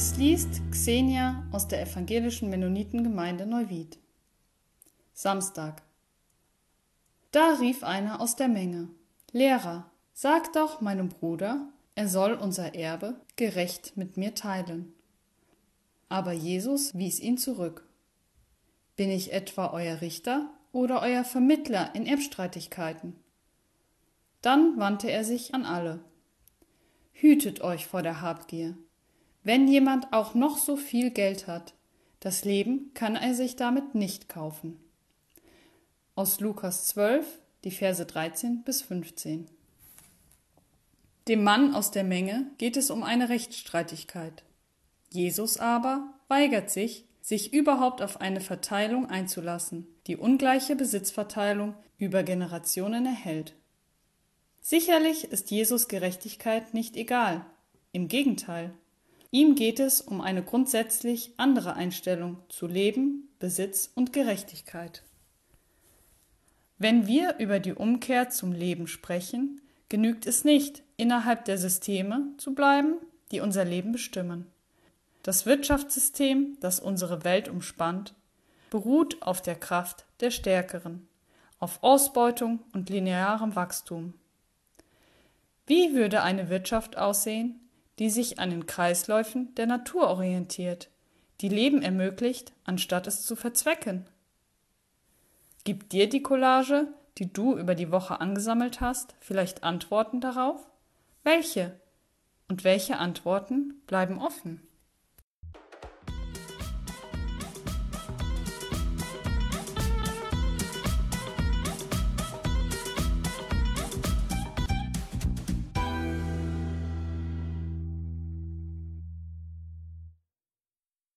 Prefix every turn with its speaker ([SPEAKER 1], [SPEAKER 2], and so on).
[SPEAKER 1] Es liest Xenia aus der evangelischen Mennonitengemeinde Neuwied. Samstag. Da rief einer aus der Menge: Lehrer, sag doch meinem Bruder, er soll unser Erbe gerecht mit mir teilen. Aber Jesus wies ihn zurück. Bin ich etwa euer Richter oder euer Vermittler in Erbstreitigkeiten? Dann wandte er sich an alle. Hütet euch vor der Habgier. Wenn jemand auch noch so viel Geld hat, das Leben kann er sich damit nicht kaufen. Aus Lukas 12, die Verse 13 bis 15. Dem Mann aus der Menge geht es um eine Rechtsstreitigkeit. Jesus aber weigert sich, sich überhaupt auf eine Verteilung einzulassen, die ungleiche Besitzverteilung über Generationen erhält. Sicherlich ist Jesus Gerechtigkeit nicht egal. Im Gegenteil. Ihm geht es um eine grundsätzlich andere Einstellung zu Leben, Besitz und Gerechtigkeit. Wenn wir über die Umkehr zum Leben sprechen, genügt es nicht, innerhalb der Systeme zu bleiben, die unser Leben bestimmen. Das Wirtschaftssystem, das unsere Welt umspannt, beruht auf der Kraft der Stärkeren, auf Ausbeutung und linearem Wachstum. Wie würde eine Wirtschaft aussehen, die sich an den Kreisläufen der Natur orientiert, die Leben ermöglicht, anstatt es zu verzwecken? Gibt dir die Collage, die du über die Woche angesammelt hast, vielleicht Antworten darauf? Welche? Und welche Antworten bleiben offen?